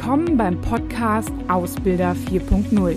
Willkommen beim Podcast Ausbilder 4.0.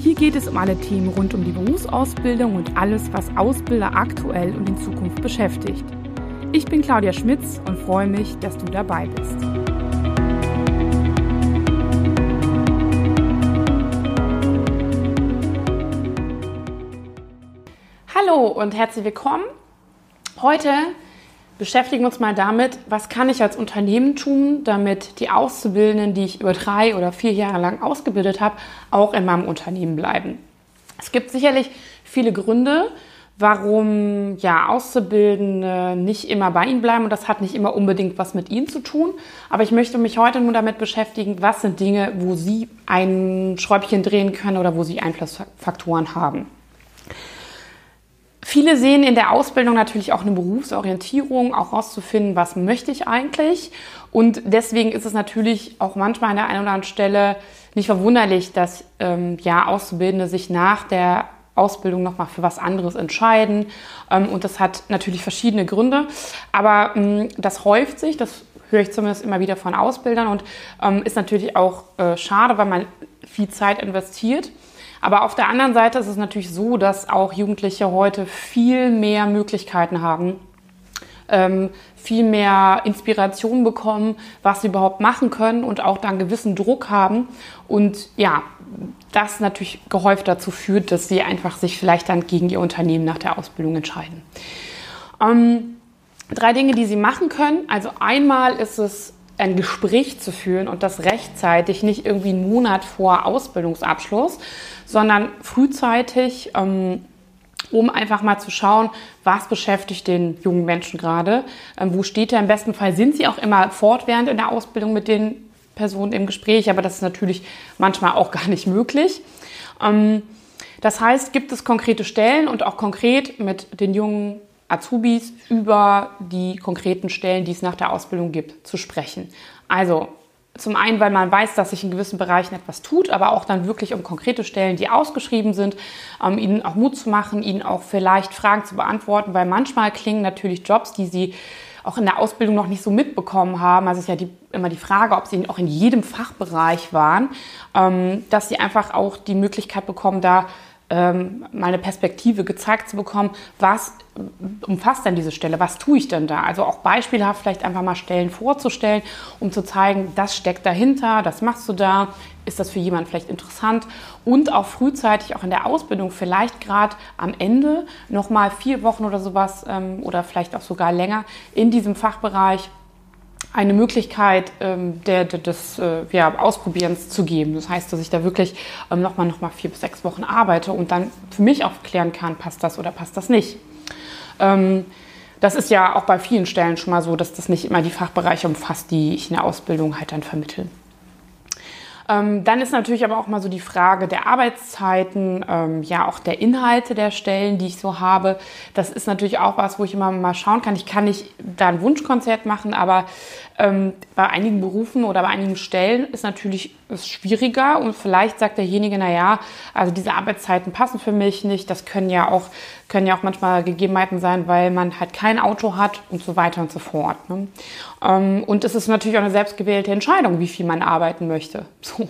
Hier geht es um alle Themen rund um die Berufsausbildung und alles, was Ausbilder aktuell und in Zukunft beschäftigt. Ich bin Claudia Schmitz und freue mich, dass du dabei bist. Hallo und herzlich willkommen. Heute beschäftigen uns mal damit, was kann ich als Unternehmen tun, damit die Auszubildenden, die ich über drei oder vier Jahre lang ausgebildet habe, auch in meinem Unternehmen bleiben. Es gibt sicherlich viele Gründe, warum ja Auszubildende nicht immer bei Ihnen bleiben und das hat nicht immer unbedingt was mit Ihnen zu tun. Aber ich möchte mich heute nur damit beschäftigen, was sind Dinge, wo Sie ein Schräubchen drehen können oder wo Sie Einflussfaktoren haben. Viele sehen in der Ausbildung natürlich auch eine Berufsorientierung, auch rauszufinden, was möchte ich eigentlich. Und deswegen ist es natürlich auch manchmal an der einen oder anderen Stelle nicht verwunderlich, dass ähm, ja Auszubildende sich nach der Ausbildung nochmal für was anderes entscheiden. Ähm, und das hat natürlich verschiedene Gründe. Aber ähm, das häuft sich, das höre ich zumindest immer wieder von Ausbildern und ähm, ist natürlich auch äh, schade, weil man viel Zeit investiert. Aber auf der anderen Seite ist es natürlich so, dass auch Jugendliche heute viel mehr Möglichkeiten haben, ähm, viel mehr Inspiration bekommen, was sie überhaupt machen können und auch dann gewissen Druck haben. Und ja, das natürlich gehäuft dazu führt, dass sie einfach sich vielleicht dann gegen ihr Unternehmen nach der Ausbildung entscheiden. Ähm, drei Dinge, die sie machen können. Also einmal ist es ein Gespräch zu führen und das rechtzeitig, nicht irgendwie einen Monat vor Ausbildungsabschluss, sondern frühzeitig, ähm, um einfach mal zu schauen, was beschäftigt den jungen Menschen gerade, ähm, wo steht er. Im besten Fall sind sie auch immer fortwährend in der Ausbildung mit den Personen im Gespräch, aber das ist natürlich manchmal auch gar nicht möglich. Ähm, das heißt, gibt es konkrete Stellen und auch konkret mit den jungen Azubis über die konkreten Stellen, die es nach der Ausbildung gibt, zu sprechen. Also zum einen, weil man weiß, dass sich in gewissen Bereichen etwas tut, aber auch dann wirklich um konkrete Stellen, die ausgeschrieben sind, ähm, ihnen auch Mut zu machen, ihnen auch vielleicht Fragen zu beantworten, weil manchmal klingen natürlich Jobs, die sie auch in der Ausbildung noch nicht so mitbekommen haben. Also ist ja die, immer die Frage, ob sie auch in jedem Fachbereich waren, ähm, dass sie einfach auch die Möglichkeit bekommen, da ähm, mal eine Perspektive gezeigt zu bekommen, was umfasst denn diese Stelle, was tue ich denn da? Also auch beispielhaft vielleicht einfach mal Stellen vorzustellen, um zu zeigen, das steckt dahinter, das machst du da, ist das für jemanden vielleicht interessant und auch frühzeitig, auch in der Ausbildung, vielleicht gerade am Ende nochmal vier Wochen oder sowas ähm, oder vielleicht auch sogar länger in diesem Fachbereich eine Möglichkeit ähm, der, der, des äh, ja, Ausprobierens zu geben. Das heißt, dass ich da wirklich ähm, nochmal noch mal vier bis sechs Wochen arbeite und dann für mich auch klären kann, passt das oder passt das nicht. Ähm, das ist ja auch bei vielen Stellen schon mal so, dass das nicht immer die Fachbereiche umfasst, die ich in der Ausbildung halt dann vermittle. Ähm, dann ist natürlich aber auch mal so die Frage der Arbeitszeiten, ähm, ja auch der Inhalte der Stellen, die ich so habe. Das ist natürlich auch was, wo ich immer mal schauen kann. Ich kann nicht da ein Wunschkonzert machen, aber ähm, bei einigen Berufen oder bei einigen Stellen ist natürlich ist schwieriger und vielleicht sagt derjenige, na ja, also diese Arbeitszeiten passen für mich nicht. Das können ja auch können ja auch manchmal Gegebenheiten sein, weil man halt kein Auto hat und so weiter und so fort. Ne? Ähm, und es ist natürlich auch eine selbstgewählte Entscheidung, wie viel man arbeiten möchte. So.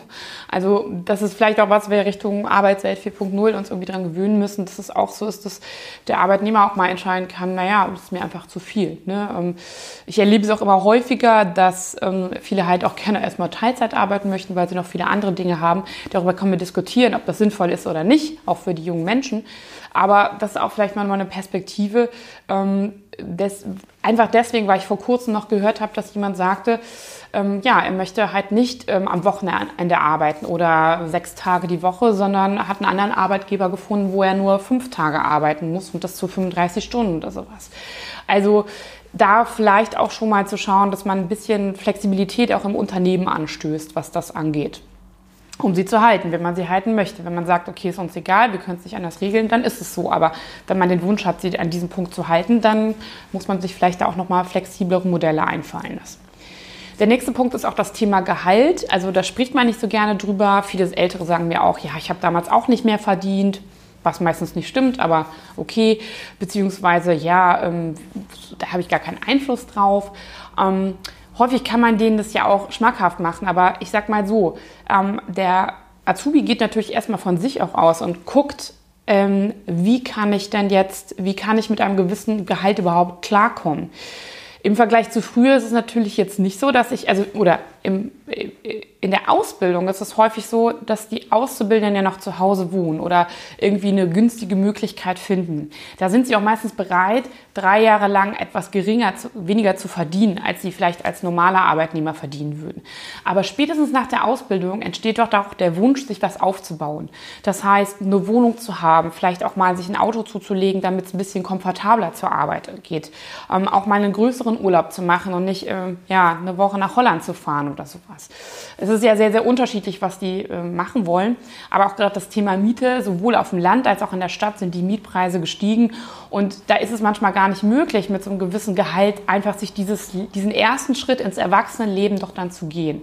Also das ist vielleicht auch was, wir Richtung Arbeitswelt 4.0 uns irgendwie dran gewöhnen müssen, dass es auch so ist, dass der Arbeitnehmer auch mal entscheiden kann, naja, das ist mir einfach zu viel. Ne? Ähm, ich erlebe es auch immer häufiger, dass ähm, viele halt auch gerne erstmal Teilzeit arbeiten möchten, weil sie noch viele andere Dinge haben. Darüber können wir diskutieren, ob das sinnvoll ist oder nicht, auch für die jungen Menschen. Aber das ist auch vielleicht mal eine Perspektive. Ähm, des, einfach deswegen, weil ich vor kurzem noch gehört habe, dass jemand sagte, ähm, ja, er möchte halt nicht ähm, am Wochenende arbeiten oder sechs Tage die Woche, sondern hat einen anderen Arbeitgeber gefunden, wo er nur fünf Tage arbeiten muss und das zu 35 Stunden oder sowas. Also da vielleicht auch schon mal zu schauen, dass man ein bisschen Flexibilität auch im Unternehmen anstößt, was das angeht um sie zu halten, wenn man sie halten möchte. Wenn man sagt, okay, ist uns egal, wir können es nicht anders regeln, dann ist es so. Aber wenn man den Wunsch hat, sie an diesem Punkt zu halten, dann muss man sich vielleicht auch nochmal flexiblere Modelle einfallen lassen. Der nächste Punkt ist auch das Thema Gehalt. Also da spricht man nicht so gerne drüber. Viele Ältere sagen mir auch, ja, ich habe damals auch nicht mehr verdient, was meistens nicht stimmt, aber okay. Beziehungsweise, ja, ähm, da habe ich gar keinen Einfluss drauf. Ähm, häufig kann man denen das ja auch schmackhaft machen, aber ich sag mal so, ähm, der Azubi geht natürlich erstmal von sich auch aus und guckt, ähm, wie kann ich denn jetzt, wie kann ich mit einem gewissen Gehalt überhaupt klarkommen. Im Vergleich zu früher ist es natürlich jetzt nicht so, dass ich, also, oder im, in der Ausbildung ist es häufig so, dass die Auszubildenden ja noch zu Hause wohnen oder irgendwie eine günstige Möglichkeit finden. Da sind sie auch meistens bereit, drei Jahre lang etwas geringer, weniger zu verdienen, als sie vielleicht als normaler Arbeitnehmer verdienen würden. Aber spätestens nach der Ausbildung entsteht doch auch der Wunsch, sich was aufzubauen. Das heißt, eine Wohnung zu haben, vielleicht auch mal sich ein Auto zuzulegen, damit es ein bisschen komfortabler zur Arbeit geht. Ähm, auch mal einen größeren Urlaub zu machen und nicht äh, ja, eine Woche nach Holland zu fahren oder sowas. Es ist ja sehr, sehr unterschiedlich, was die äh, machen wollen. Aber auch gerade das Thema Miete, sowohl auf dem Land als auch in der Stadt sind die Mietpreise gestiegen. Und da ist es manchmal gar nicht möglich, mit so einem gewissen Gehalt einfach sich dieses, diesen ersten Schritt ins Erwachsenenleben doch dann zu gehen.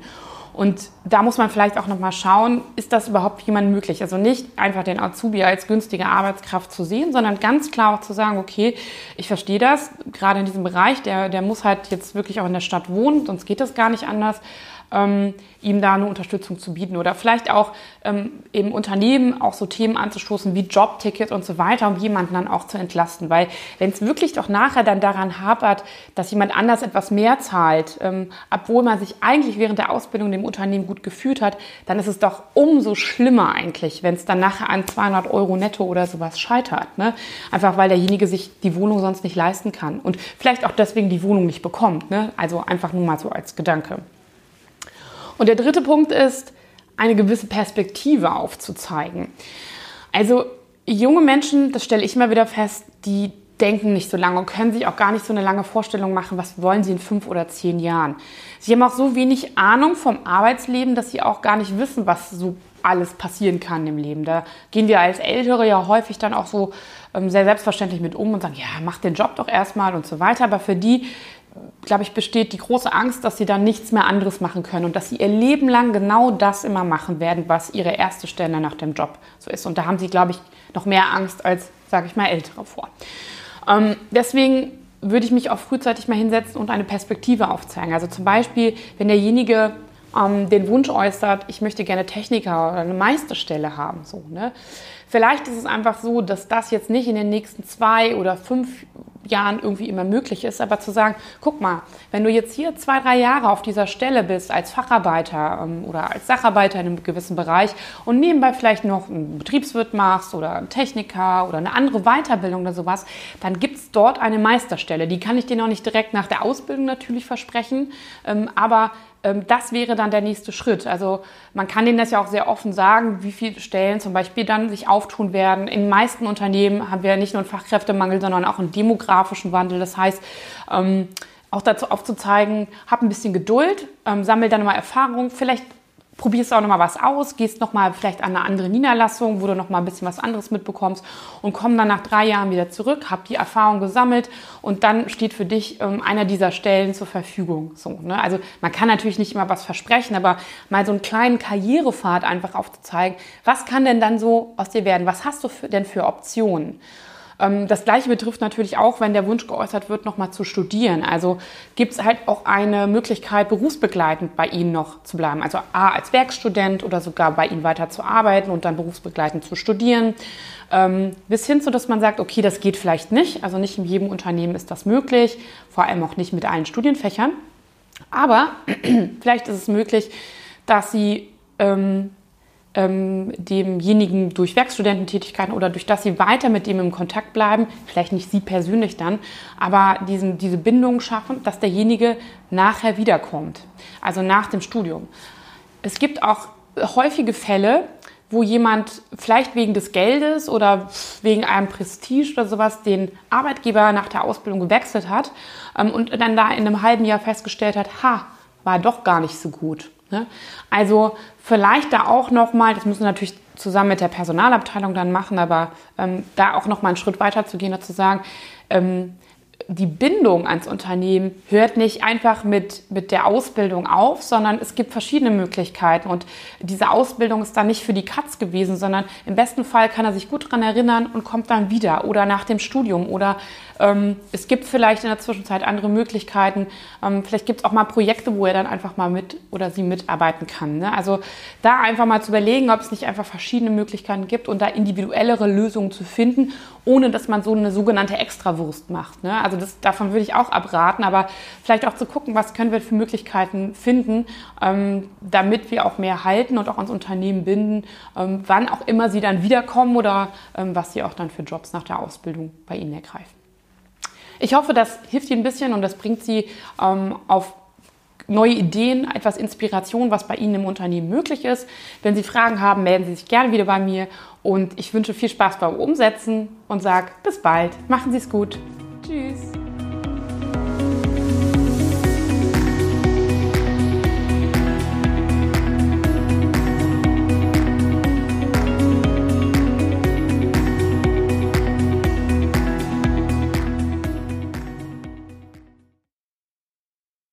Und da muss man vielleicht auch nochmal schauen, ist das überhaupt jemand möglich? Also nicht einfach den Azubi als günstige Arbeitskraft zu sehen, sondern ganz klar auch zu sagen, okay, ich verstehe das, gerade in diesem Bereich, der, der muss halt jetzt wirklich auch in der Stadt wohnen, sonst geht das gar nicht anders ähm, ihm da eine Unterstützung zu bieten oder vielleicht auch ähm, im Unternehmen auch so Themen anzustoßen wie Jobticket und so weiter, um jemanden dann auch zu entlasten. Weil wenn es wirklich doch nachher dann daran hapert, dass jemand anders etwas mehr zahlt, ähm, obwohl man sich eigentlich während der Ausbildung dem Unternehmen gut gefühlt hat, dann ist es doch umso schlimmer eigentlich, wenn es dann nachher an 200 Euro netto oder sowas scheitert. Ne? Einfach weil derjenige sich die Wohnung sonst nicht leisten kann und vielleicht auch deswegen die Wohnung nicht bekommt. Ne? Also einfach nur mal so als Gedanke. Und der dritte Punkt ist, eine gewisse Perspektive aufzuzeigen. Also junge Menschen, das stelle ich immer wieder fest, die denken nicht so lange und können sich auch gar nicht so eine lange Vorstellung machen, was wollen sie in fünf oder zehn Jahren. Sie haben auch so wenig Ahnung vom Arbeitsleben, dass sie auch gar nicht wissen, was so alles passieren kann im Leben. Da gehen wir als Ältere ja häufig dann auch so ähm, sehr selbstverständlich mit um und sagen, ja, mach den Job doch erstmal und so weiter. Aber für die, glaube ich, besteht die große Angst, dass sie dann nichts mehr anderes machen können und dass sie ihr Leben lang genau das immer machen werden, was ihre erste Stelle nach dem Job so ist. Und da haben sie, glaube ich, noch mehr Angst als, sage ich mal, Ältere vor. Ähm, deswegen würde ich mich auch frühzeitig mal hinsetzen und eine Perspektive aufzeigen. Also zum Beispiel, wenn derjenige ähm, den Wunsch äußert, ich möchte gerne Techniker oder eine Meisterstelle haben, so, ne? Vielleicht ist es einfach so, dass das jetzt nicht in den nächsten zwei oder fünf Jahren irgendwie immer möglich ist, aber zu sagen, guck mal, wenn du jetzt hier zwei, drei Jahre auf dieser Stelle bist als Facharbeiter ähm, oder als Sacharbeiter in einem gewissen Bereich und nebenbei vielleicht noch einen Betriebswirt machst oder einen Techniker oder eine andere Weiterbildung oder sowas, dann gibt es dort eine Meisterstelle. Die kann ich dir noch nicht direkt nach der Ausbildung natürlich versprechen, ähm, aber das wäre dann der nächste Schritt. Also man kann denen das ja auch sehr offen sagen, wie viele Stellen zum Beispiel dann sich auftun werden. In den meisten Unternehmen haben wir nicht nur einen Fachkräftemangel, sondern auch einen demografischen Wandel. Das heißt, ähm, auch dazu aufzuzeigen, hab ein bisschen Geduld, ähm, sammel dann mal Erfahrung, vielleicht probierst auch noch mal was aus, gehst noch mal vielleicht an eine andere Niederlassung, wo du noch mal ein bisschen was anderes mitbekommst und komm dann nach drei Jahren wieder zurück, hab die Erfahrung gesammelt und dann steht für dich ähm, einer dieser Stellen zur Verfügung. So, ne? Also man kann natürlich nicht immer was versprechen, aber mal so einen kleinen Karrierepfad einfach aufzuzeigen, was kann denn dann so aus dir werden? Was hast du für, denn für Optionen? Ähm, das Gleiche betrifft natürlich auch, wenn der Wunsch geäußert wird, nochmal zu studieren. Also gibt es halt auch eine Möglichkeit, berufsbegleitend bei Ihnen noch zu bleiben. Also A, als Werkstudent oder sogar bei Ihnen weiter zu arbeiten und dann berufsbegleitend zu studieren. Ähm, bis hin zu, dass man sagt, okay, das geht vielleicht nicht. Also nicht in jedem Unternehmen ist das möglich, vor allem auch nicht mit allen Studienfächern. Aber vielleicht ist es möglich, dass Sie ähm, ähm, demjenigen durch Werkstudententätigkeiten oder durch das sie weiter mit dem im Kontakt bleiben, vielleicht nicht sie persönlich dann, aber diesen, diese Bindung schaffen, dass derjenige nachher wiederkommt, also nach dem Studium. Es gibt auch häufige Fälle, wo jemand vielleicht wegen des Geldes oder wegen einem Prestige oder sowas den Arbeitgeber nach der Ausbildung gewechselt hat ähm, und dann da in einem halben Jahr festgestellt hat, ha, war doch gar nicht so gut. Ne? Also vielleicht da auch nochmal, das müssen wir natürlich zusammen mit der Personalabteilung dann machen, aber ähm, da auch nochmal einen Schritt weiter zu gehen und zu sagen, ähm, die Bindung ans Unternehmen hört nicht einfach mit, mit der Ausbildung auf, sondern es gibt verschiedene Möglichkeiten. Und diese Ausbildung ist dann nicht für die Katz gewesen, sondern im besten Fall kann er sich gut daran erinnern und kommt dann wieder oder nach dem Studium. Oder ähm, es gibt vielleicht in der Zwischenzeit andere Möglichkeiten. Ähm, vielleicht gibt es auch mal Projekte, wo er dann einfach mal mit oder sie mitarbeiten kann. Ne? Also da einfach mal zu überlegen, ob es nicht einfach verschiedene Möglichkeiten gibt und da individuellere Lösungen zu finden, ohne dass man so eine sogenannte Extrawurst macht. Ne? Also das, davon würde ich auch abraten, aber vielleicht auch zu gucken, was können wir für Möglichkeiten finden, ähm, damit wir auch mehr halten und auch ans Unternehmen binden, ähm, wann auch immer sie dann wiederkommen oder ähm, was sie auch dann für Jobs nach der Ausbildung bei Ihnen ergreifen. Ich hoffe, das hilft Ihnen ein bisschen und das bringt Sie ähm, auf neue Ideen, etwas Inspiration, was bei Ihnen im Unternehmen möglich ist. Wenn Sie Fragen haben, melden Sie sich gerne wieder bei mir und ich wünsche viel Spaß beim Umsetzen und sage bis bald. Machen Sie es gut. Tschüss.